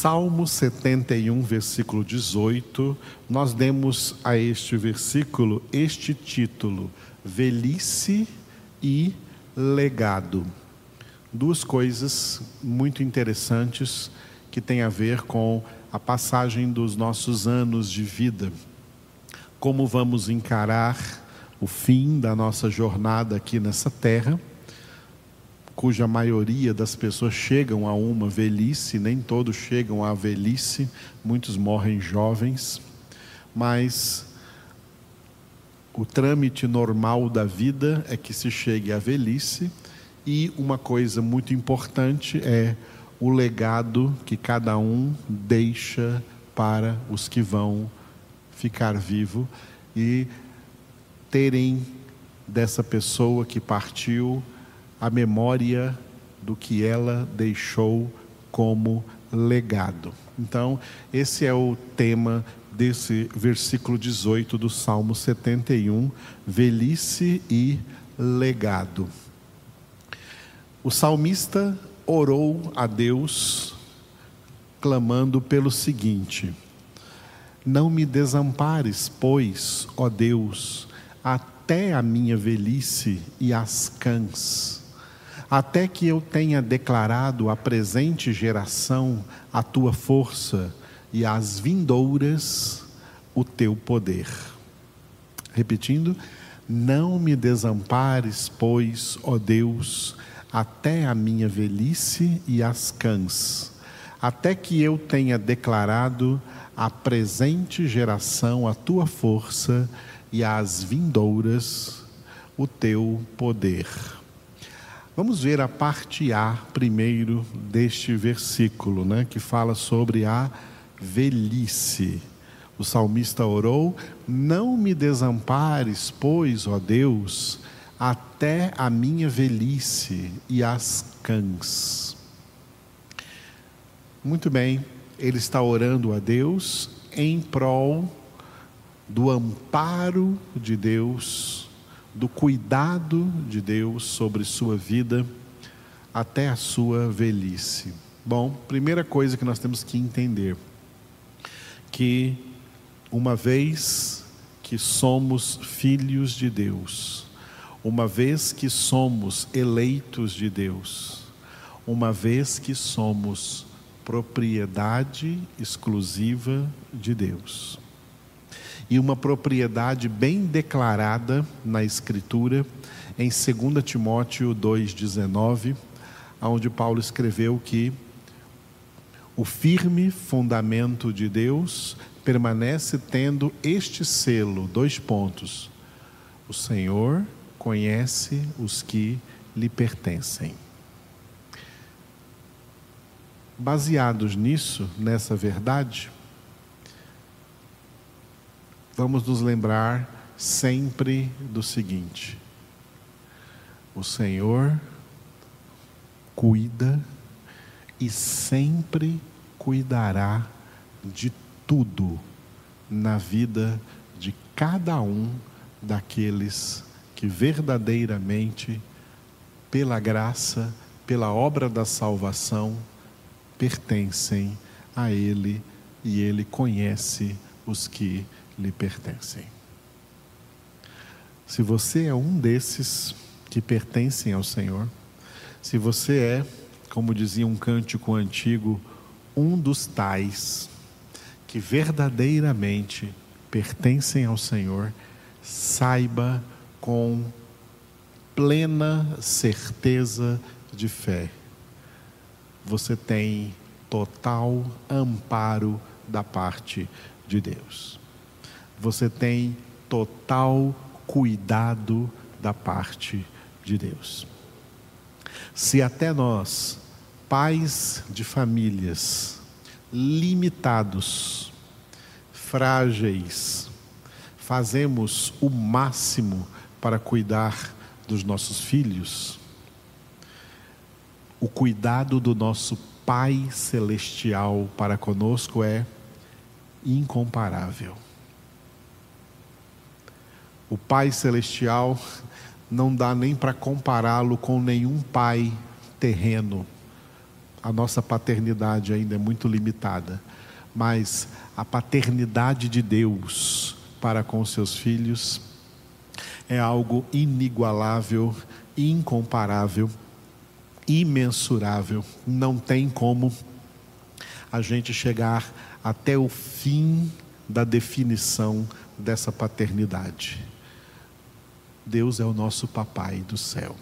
Salmo 71, versículo 18, nós demos a este versículo este título: Velhice e Legado. Duas coisas muito interessantes que têm a ver com a passagem dos nossos anos de vida. Como vamos encarar o fim da nossa jornada aqui nessa terra cuja maioria das pessoas chegam a uma velhice, nem todos chegam à velhice, muitos morrem jovens, mas o trâmite normal da vida é que se chegue à velhice, e uma coisa muito importante é o legado que cada um deixa para os que vão ficar vivo e terem dessa pessoa que partiu a memória do que ela deixou como legado. Então, esse é o tema desse versículo 18 do Salmo 71, velhice e legado. O salmista orou a Deus clamando pelo seguinte: Não me desampares, pois, ó Deus, até a minha velhice e as cãs até que eu tenha declarado à presente geração a tua força e às vindouras o teu poder. Repetindo, não me desampares, pois, ó Deus, até a minha velhice e as cãs, até que eu tenha declarado à presente geração a tua força e às vindouras o teu poder. Vamos ver a parte A primeiro deste versículo, né, que fala sobre a velhice. O salmista orou: Não me desampares, pois, ó Deus, até a minha velhice e as cãs. Muito bem, ele está orando a Deus em prol do amparo de Deus do cuidado de Deus sobre sua vida até a sua velhice. Bom, primeira coisa que nós temos que entender que uma vez que somos filhos de Deus, uma vez que somos eleitos de Deus, uma vez que somos propriedade exclusiva de Deus e uma propriedade bem declarada na Escritura, em 2 Timóteo 2,19, onde Paulo escreveu que o firme fundamento de Deus permanece tendo este selo, dois pontos. O Senhor conhece os que lhe pertencem. Baseados nisso, nessa verdade, vamos nos lembrar sempre do seguinte: o Senhor cuida e sempre cuidará de tudo na vida de cada um daqueles que verdadeiramente, pela graça, pela obra da salvação, pertencem a Ele e Ele conhece os que lhe pertencem. Se você é um desses que pertencem ao Senhor, se você é, como dizia um cântico antigo, um dos tais que verdadeiramente pertencem ao Senhor, saiba com plena certeza de fé. Você tem total amparo da parte de Deus você tem total cuidado da parte de Deus. Se até nós, pais de famílias, limitados, frágeis, fazemos o máximo para cuidar dos nossos filhos, o cuidado do nosso Pai Celestial para conosco é incomparável. O Pai Celestial não dá nem para compará-lo com nenhum pai terreno, A nossa paternidade ainda é muito limitada, mas a paternidade de Deus para com seus filhos é algo inigualável, incomparável, imensurável. Não tem como a gente chegar até o fim da definição dessa paternidade. Deus é o nosso papai do céu.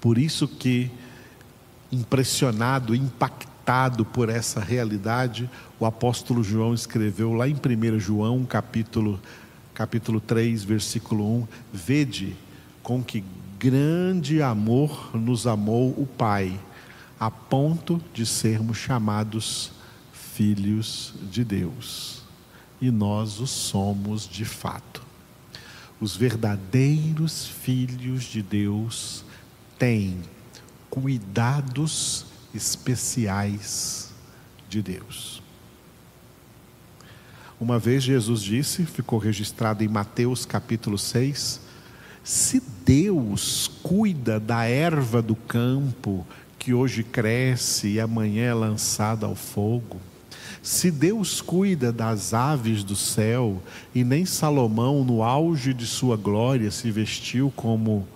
Por isso que impressionado, impactado por essa realidade, o apóstolo João escreveu lá em 1 João, capítulo capítulo 3, versículo 1, vede com que grande amor nos amou o Pai, a ponto de sermos chamados filhos de Deus. E nós o somos de fato. Os verdadeiros filhos de Deus têm cuidados especiais de Deus. Uma vez Jesus disse, ficou registrado em Mateus capítulo 6, se Deus cuida da erva do campo, que hoje cresce e amanhã é lançada ao fogo, se Deus cuida das aves do céu, e nem Salomão, no auge de sua glória, se vestiu como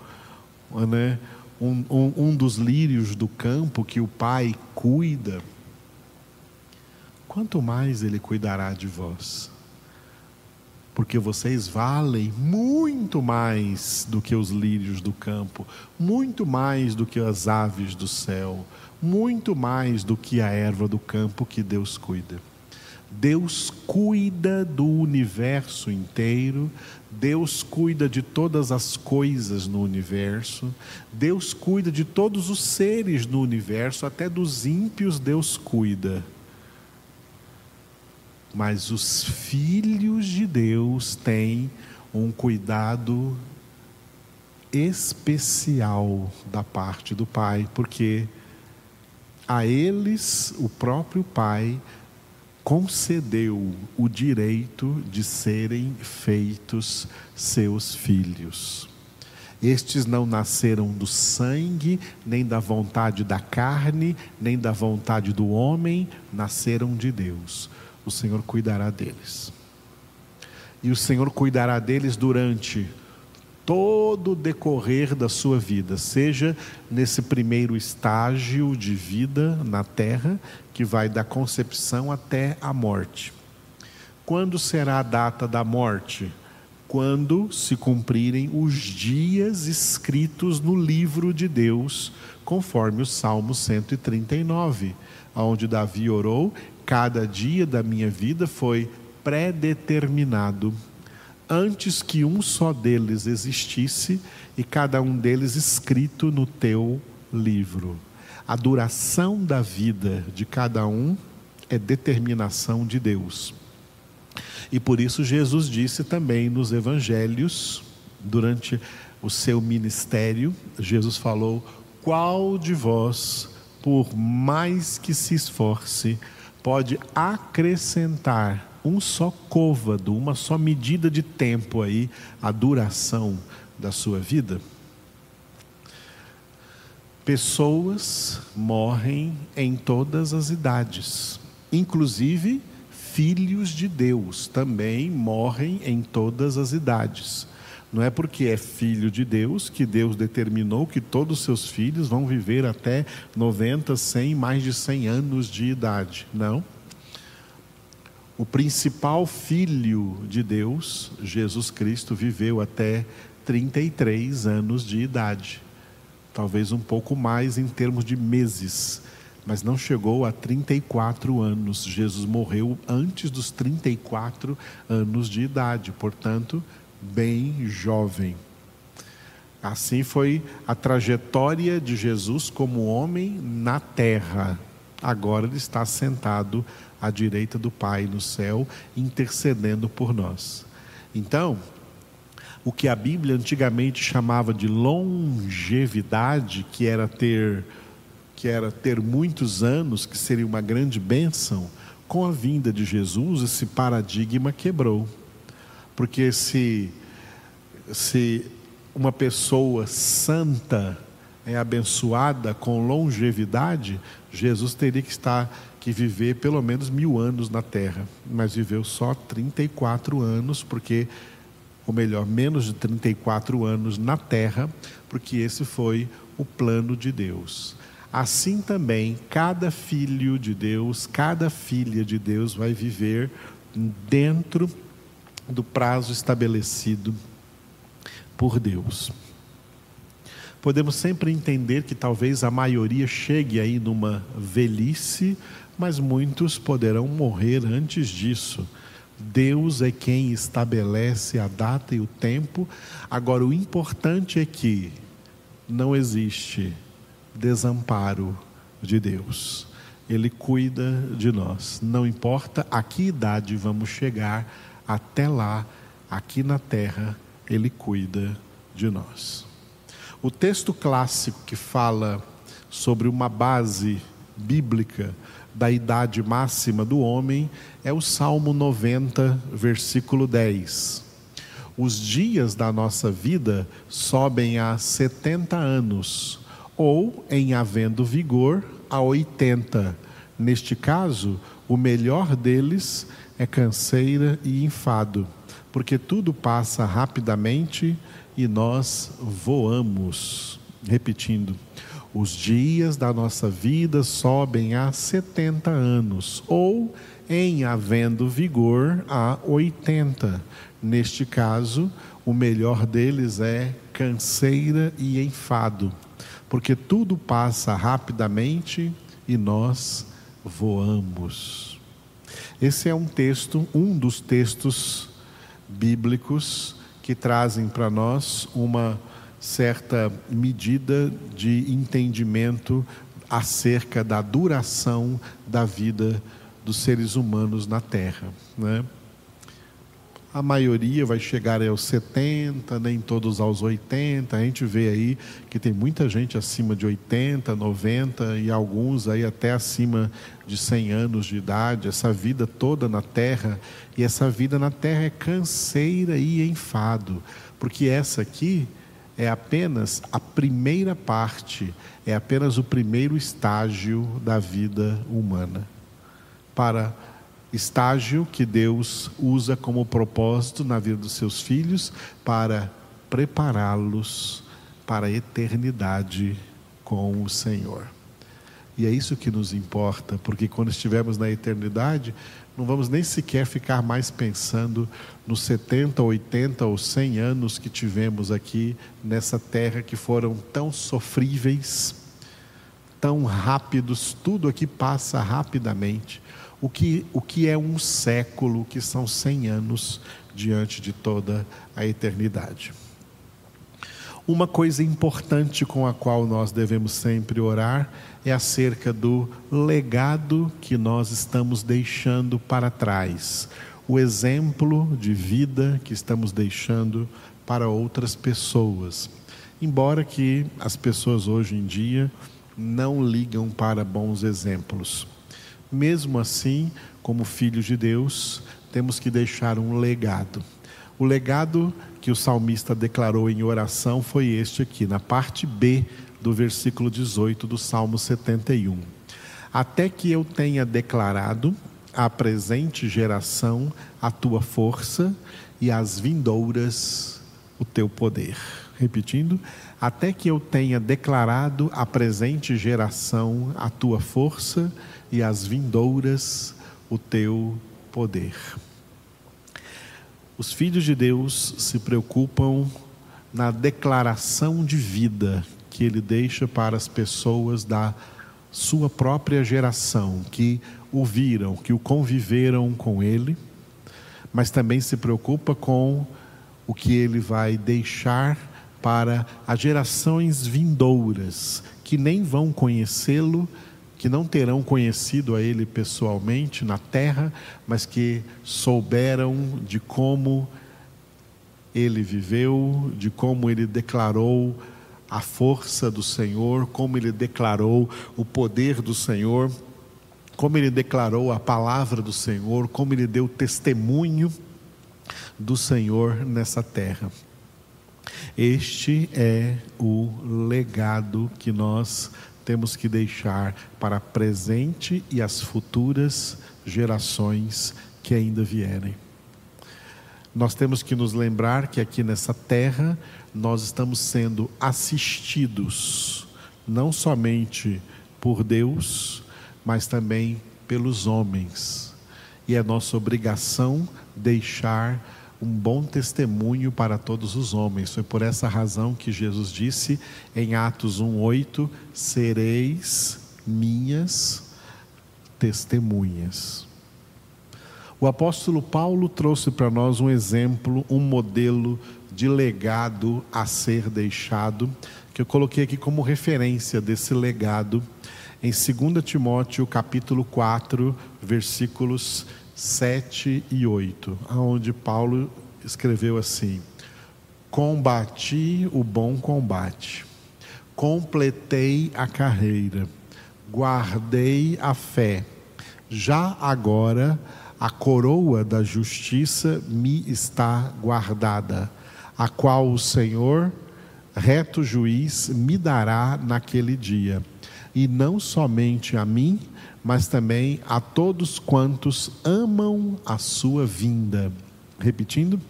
né, um, um, um dos lírios do campo que o Pai cuida, quanto mais Ele cuidará de vós. Porque vocês valem muito mais do que os lírios do campo, muito mais do que as aves do céu, muito mais do que a erva do campo que Deus cuida. Deus cuida do universo inteiro, Deus cuida de todas as coisas no universo, Deus cuida de todos os seres no universo, até dos ímpios Deus cuida. Mas os filhos de Deus têm um cuidado especial da parte do Pai, porque a eles o próprio Pai concedeu o direito de serem feitos seus filhos. Estes não nasceram do sangue, nem da vontade da carne, nem da vontade do homem, nasceram de Deus o Senhor cuidará deles. E o Senhor cuidará deles durante todo o decorrer da sua vida, seja nesse primeiro estágio de vida na terra, que vai da concepção até a morte. Quando será a data da morte? Quando se cumprirem os dias escritos no livro de Deus, conforme o Salmo 139, onde Davi orou cada dia da minha vida foi predeterminado antes que um só deles existisse e cada um deles escrito no teu livro. A duração da vida de cada um é determinação de Deus. E por isso Jesus disse também nos evangelhos, durante o seu ministério, Jesus falou: Qual de vós, por mais que se esforce, pode acrescentar um só côvado, uma só medida de tempo aí, a duração da sua vida? Pessoas morrem em todas as idades, inclusive filhos de Deus também morrem em todas as idades. Não é porque é filho de Deus que Deus determinou que todos os seus filhos vão viver até 90, 100, mais de 100 anos de idade. Não. O principal filho de Deus, Jesus Cristo, viveu até 33 anos de idade. Talvez um pouco mais em termos de meses, mas não chegou a 34 anos. Jesus morreu antes dos 34 anos de idade, portanto, bem jovem. Assim foi a trajetória de Jesus como homem na terra. Agora ele está sentado direita do Pai no céu, intercedendo por nós. Então, o que a Bíblia antigamente chamava de longevidade, que era ter que era ter muitos anos, que seria uma grande bênção, com a vinda de Jesus esse paradigma quebrou. Porque se, se uma pessoa santa é abençoada com longevidade, Jesus teria que estar que viver pelo menos mil anos na Terra, mas viveu só 34 anos, porque, ou melhor, menos de 34 anos na Terra, porque esse foi o plano de Deus. Assim também, cada filho de Deus, cada filha de Deus vai viver dentro do prazo estabelecido por Deus. Podemos sempre entender que talvez a maioria chegue aí numa velhice, mas muitos poderão morrer antes disso. Deus é quem estabelece a data e o tempo. Agora, o importante é que não existe desamparo de Deus. Ele cuida de nós. Não importa a que idade vamos chegar, até lá, aqui na terra, Ele cuida de nós. O texto clássico que fala sobre uma base bíblica da idade máxima do homem é o Salmo 90, versículo 10. Os dias da nossa vida sobem a 70 anos, ou, em havendo vigor, a 80. Neste caso, o melhor deles é canseira e enfado, porque tudo passa rapidamente e nós voamos. Repetindo, os dias da nossa vida sobem a 70 anos, ou, em havendo vigor, a 80. Neste caso, o melhor deles é canseira e enfado, porque tudo passa rapidamente e nós voamos. Esse é um texto, um dos textos bíblicos que trazem para nós uma certa medida de entendimento acerca da duração da vida dos seres humanos na Terra. Né? A maioria vai chegar aos 70, nem todos aos 80. A gente vê aí que tem muita gente acima de 80, 90 e alguns aí até acima de 100 anos de idade. Essa vida toda na terra, e essa vida na terra é canseira e enfado, porque essa aqui é apenas a primeira parte, é apenas o primeiro estágio da vida humana. Para estágio que Deus usa como propósito na vida dos seus filhos para prepará-los para a eternidade com o Senhor. E é isso que nos importa, porque quando estivermos na eternidade, não vamos nem sequer ficar mais pensando nos 70, 80 ou 100 anos que tivemos aqui nessa terra que foram tão sofríveis, tão rápidos, tudo aqui passa rapidamente o que, o que é um século, que são cem anos diante de toda a eternidade. Uma coisa importante com a qual nós devemos sempre orar é acerca do legado que nós estamos deixando para trás, o exemplo de vida que estamos deixando para outras pessoas. Embora que as pessoas hoje em dia não ligam para bons exemplos. Mesmo assim, como filhos de Deus, temos que deixar um legado. O legado que o salmista declarou em oração foi este aqui, na parte B do versículo 18 do Salmo 71. Até que eu tenha declarado à presente geração a tua força e às vindouras o teu poder. Repetindo, até que eu tenha declarado à presente geração a tua força e às vindouras o teu poder. Os filhos de Deus se preocupam na declaração de vida que ele deixa para as pessoas da sua própria geração, que o viram, que o conviveram com ele, mas também se preocupa com o que ele vai deixar para as gerações vindouras, que nem vão conhecê-lo que não terão conhecido a Ele pessoalmente na terra, mas que souberam de como Ele viveu, de como Ele declarou a força do Senhor, como Ele declarou o poder do Senhor, como Ele declarou a palavra do Senhor, como Ele deu testemunho do Senhor nessa terra. Este é o legado que nós temos que deixar para presente e as futuras gerações que ainda vierem. Nós temos que nos lembrar que aqui nessa terra nós estamos sendo assistidos, não somente por Deus, mas também pelos homens. E é nossa obrigação deixar um bom testemunho para todos os homens. Foi por essa razão que Jesus disse em Atos 1:8: "Sereis minhas testemunhas". O apóstolo Paulo trouxe para nós um exemplo, um modelo de legado a ser deixado, que eu coloquei aqui como referência desse legado em 2 Timóteo capítulo 4, versículos 7 e 8, aonde Paulo escreveu assim: Combati o bom combate, completei a carreira, guardei a fé. Já agora a coroa da justiça me está guardada, a qual o Senhor, reto juiz, me dará naquele dia, e não somente a mim, mas também a todos quantos amam a sua vinda. Repetindo: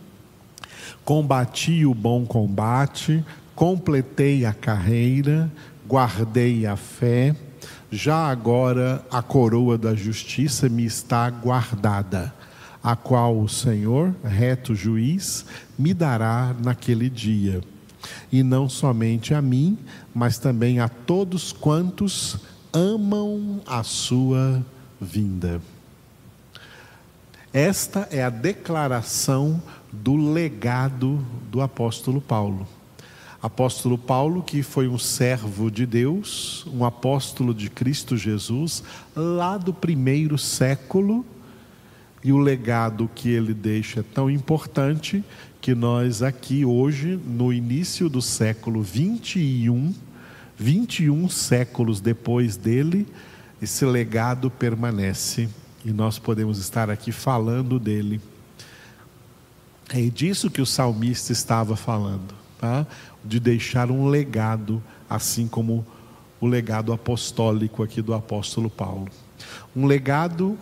combati o bom combate, completei a carreira, guardei a fé, já agora a coroa da justiça me está guardada, a qual o Senhor, reto juiz, me dará naquele dia. E não somente a mim, mas também a todos quantos amam a sua vinda. Esta é a declaração do legado do apóstolo Paulo. Apóstolo Paulo, que foi um servo de Deus, um apóstolo de Cristo Jesus, lá do primeiro século, e o legado que ele deixa é tão importante que nós aqui hoje, no início do século 21, 21 séculos depois dele, esse legado permanece e nós podemos estar aqui falando dele. É disso que o salmista estava falando, tá? de deixar um legado, assim como o legado apostólico aqui do apóstolo Paulo. Um legado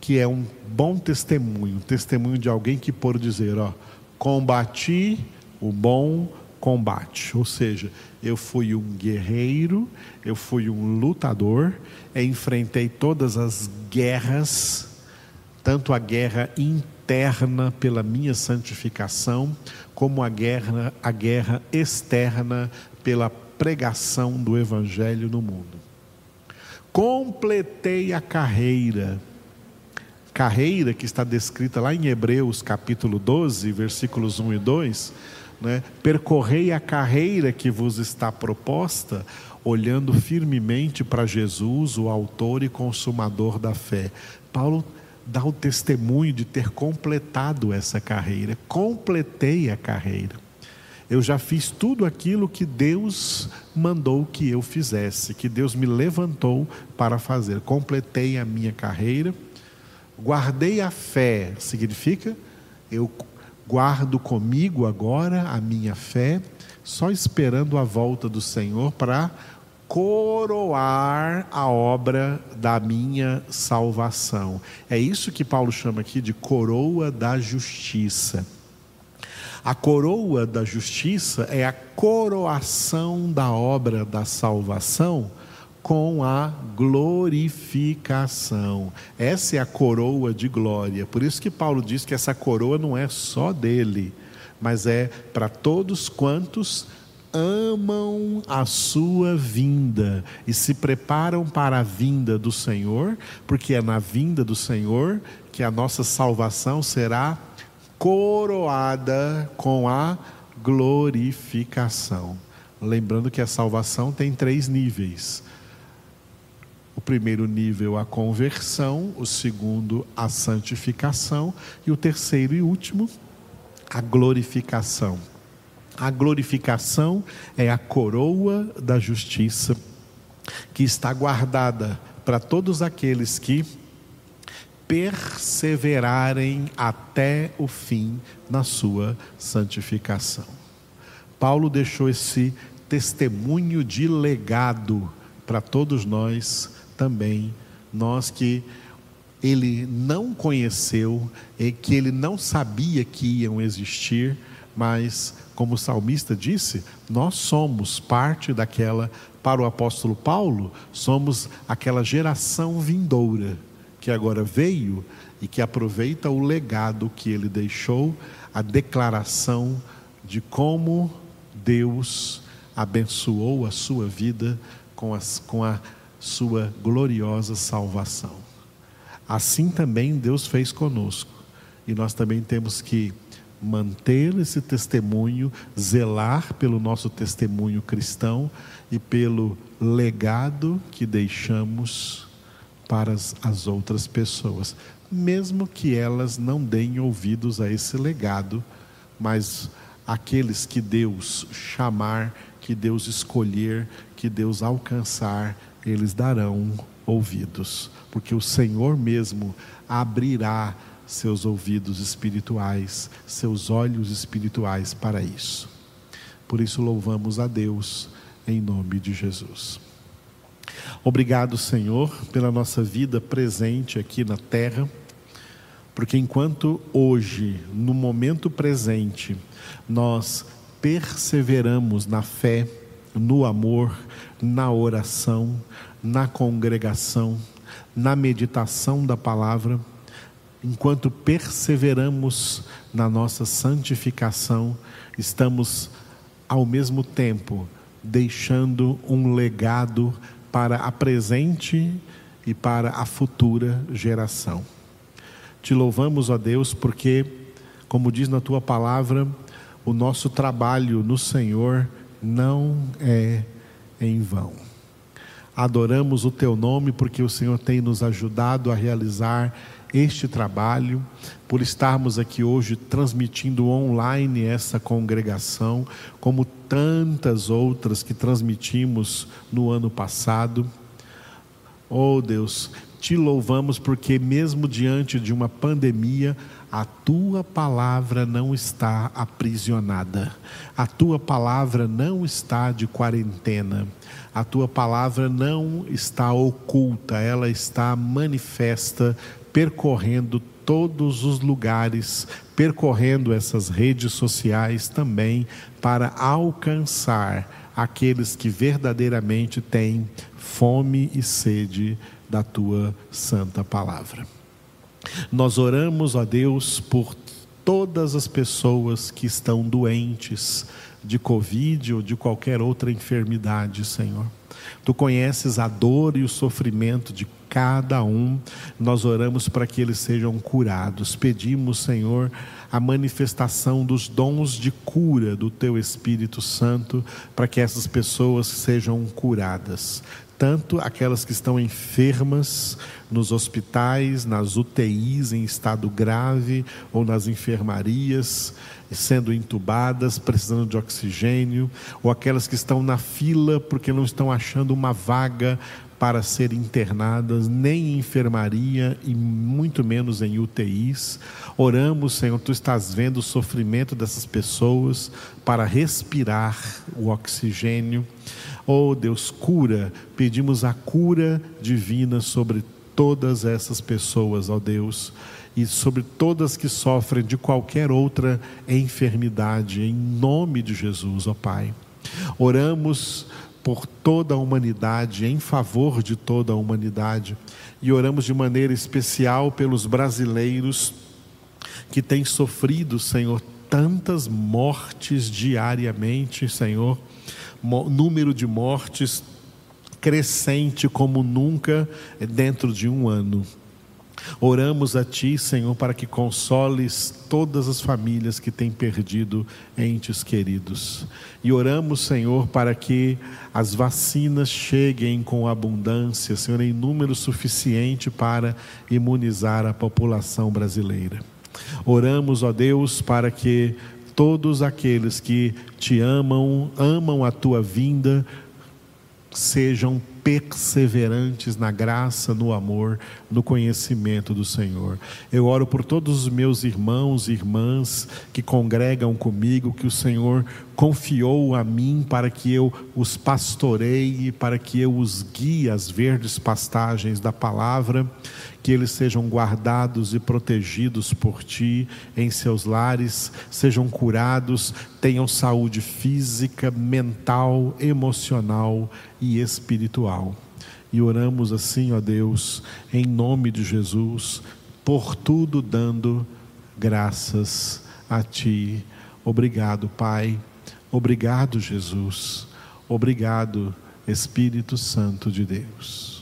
que é um bom testemunho, testemunho de alguém que por dizer, ó, combati o bom combate, ou seja, eu fui um guerreiro, eu fui um lutador, enfrentei todas as guerras, tanto a guerra interna pela minha santificação, como a guerra, a guerra externa pela pregação do evangelho no mundo. Completei a carreira, carreira que está descrita lá em Hebreus capítulo 12, versículos 1 e 2, né? percorrei a carreira que vos está proposta, olhando firmemente para Jesus, o autor e consumador da fé. Paulo dá o testemunho de ter completado essa carreira. Completei a carreira. Eu já fiz tudo aquilo que Deus mandou que eu fizesse, que Deus me levantou para fazer. Completei a minha carreira, guardei a fé, significa eu guardo comigo agora a minha fé, só esperando a volta do Senhor para coroar a obra da minha salvação. É isso que Paulo chama aqui de coroa da justiça. A coroa da justiça é a coroação da obra da salvação com a glorificação. Essa é a coroa de glória. Por isso que Paulo diz que essa coroa não é só dele, mas é para todos quantos amam a sua vinda e se preparam para a vinda do Senhor, porque é na vinda do Senhor que a nossa salvação será coroada com a glorificação. Lembrando que a salvação tem três níveis. O primeiro nível, a conversão, o segundo, a santificação, e o terceiro e último, a glorificação. A glorificação é a coroa da justiça que está guardada para todos aqueles que perseverarem até o fim na sua santificação. Paulo deixou esse testemunho de legado para todos nós também, nós que ele não conheceu e que ele não sabia que iam existir, mas, como o salmista disse, nós somos parte daquela, para o apóstolo Paulo, somos aquela geração vindoura que agora veio e que aproveita o legado que ele deixou, a declaração de como Deus abençoou a sua vida com, as, com a sua gloriosa salvação. Assim também Deus fez conosco. E nós também temos que manter esse testemunho, zelar pelo nosso testemunho cristão e pelo legado que deixamos para as, as outras pessoas, mesmo que elas não deem ouvidos a esse legado, mas aqueles que Deus chamar, que Deus escolher, que Deus alcançar, eles darão ouvidos, porque o Senhor mesmo abrirá seus ouvidos espirituais, seus olhos espirituais para isso. Por isso louvamos a Deus em nome de Jesus. Obrigado, Senhor, pela nossa vida presente aqui na terra, porque enquanto hoje, no momento presente, nós perseveramos na fé, no amor, na oração, na congregação, na meditação da palavra, enquanto perseveramos na nossa santificação, estamos ao mesmo tempo deixando um legado para a presente e para a futura geração. Te louvamos, ó Deus, porque, como diz na tua palavra, o nosso trabalho no Senhor não é em vão. Adoramos o teu nome porque o Senhor tem nos ajudado a realizar este trabalho, por estarmos aqui hoje transmitindo online essa congregação, como tantas outras que transmitimos no ano passado. Oh Deus, te louvamos porque, mesmo diante de uma pandemia, a tua palavra não está aprisionada, a tua palavra não está de quarentena, a tua palavra não está oculta, ela está manifesta, percorrendo todos os lugares, percorrendo essas redes sociais também, para alcançar aqueles que verdadeiramente têm fome e sede da tua santa palavra. Nós oramos a Deus por todas as pessoas que estão doentes de Covid ou de qualquer outra enfermidade, Senhor. Tu conheces a dor e o sofrimento de cada um. Nós oramos para que eles sejam curados. Pedimos, Senhor, a manifestação dos dons de cura do Teu Espírito Santo para que essas pessoas sejam curadas tanto aquelas que estão enfermas nos hospitais, nas UTIs em estado grave ou nas enfermarias, sendo entubadas, precisando de oxigênio, ou aquelas que estão na fila porque não estão achando uma vaga para serem internadas, nem em enfermaria e muito menos em UTIs. Oramos, Senhor, tu estás vendo o sofrimento dessas pessoas para respirar o oxigênio. Oh Deus, cura, pedimos a cura divina sobre todas essas pessoas, ó oh Deus, e sobre todas que sofrem de qualquer outra enfermidade, em nome de Jesus, ó oh Pai. Oramos por toda a humanidade, em favor de toda a humanidade. E oramos de maneira especial pelos brasileiros que têm sofrido, Senhor, tantas mortes diariamente, Senhor, número de mortes crescente como nunca dentro de um ano. Oramos a Ti, Senhor, para que consoles todas as famílias que têm perdido entes queridos. E oramos, Senhor, para que as vacinas cheguem com abundância, Senhor, em número suficiente para imunizar a população brasileira. Oramos, ó Deus, para que todos aqueles que te amam, amam a tua vinda, sejam perseverantes na graça, no amor, no conhecimento do Senhor. Eu oro por todos os meus irmãos e irmãs que congregam comigo, que o Senhor confiou a mim para que eu os pastoreie, para que eu os guie às verdes pastagens da palavra, que eles sejam guardados e protegidos por ti em seus lares, sejam curados, tenham saúde física, mental, emocional e espiritual. E oramos assim, ó Deus, em nome de Jesus, por tudo dando graças a Ti. Obrigado, Pai. Obrigado, Jesus. Obrigado, Espírito Santo de Deus.